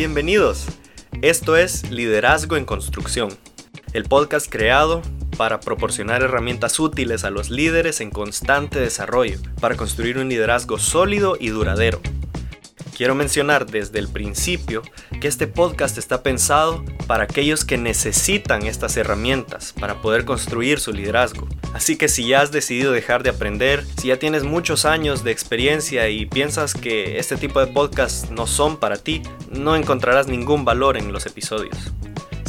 Bienvenidos. Esto es Liderazgo en Construcción, el podcast creado para proporcionar herramientas útiles a los líderes en constante desarrollo, para construir un liderazgo sólido y duradero. Quiero mencionar desde el principio que este podcast está pensado para aquellos que necesitan estas herramientas para poder construir su liderazgo. Así que si ya has decidido dejar de aprender, si ya tienes muchos años de experiencia y piensas que este tipo de podcasts no son para ti, no encontrarás ningún valor en los episodios.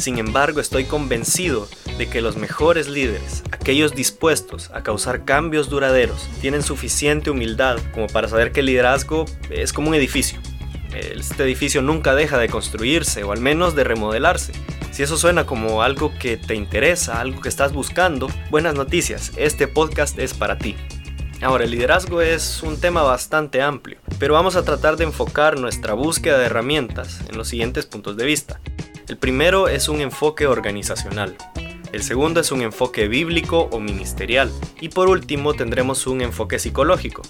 Sin embargo, estoy convencido de que los mejores líderes, aquellos dispuestos a causar cambios duraderos, tienen suficiente humildad como para saber que el liderazgo es como un edificio. Este edificio nunca deja de construirse o al menos de remodelarse. Si eso suena como algo que te interesa, algo que estás buscando, buenas noticias, este podcast es para ti. Ahora, el liderazgo es un tema bastante amplio, pero vamos a tratar de enfocar nuestra búsqueda de herramientas en los siguientes puntos de vista. El primero es un enfoque organizacional. El segundo es un enfoque bíblico o ministerial. Y por último tendremos un enfoque psicológico.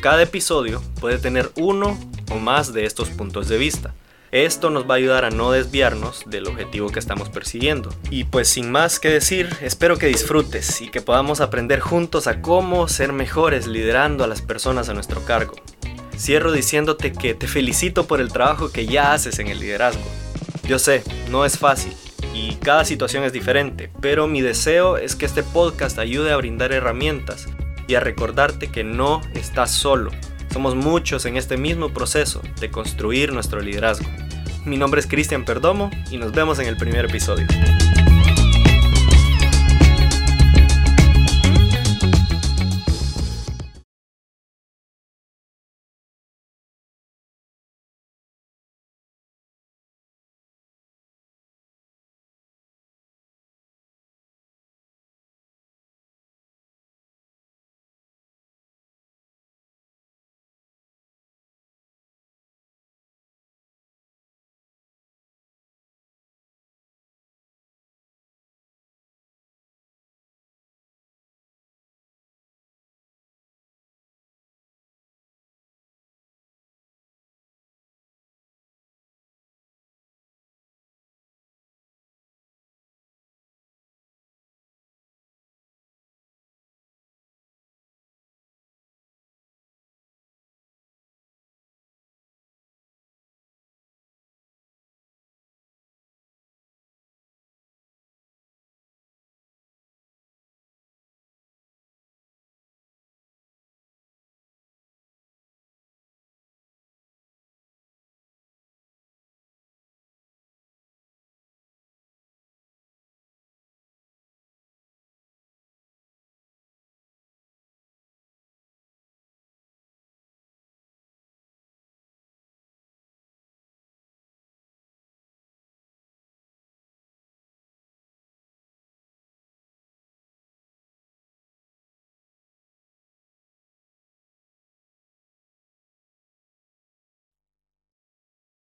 Cada episodio puede tener uno o más de estos puntos de vista. Esto nos va a ayudar a no desviarnos del objetivo que estamos persiguiendo. Y pues sin más que decir, espero que disfrutes y que podamos aprender juntos a cómo ser mejores liderando a las personas a nuestro cargo. Cierro diciéndote que te felicito por el trabajo que ya haces en el liderazgo. Yo sé, no es fácil y cada situación es diferente, pero mi deseo es que este podcast ayude a brindar herramientas y a recordarte que no estás solo. Somos muchos en este mismo proceso de construir nuestro liderazgo. Mi nombre es Cristian Perdomo y nos vemos en el primer episodio.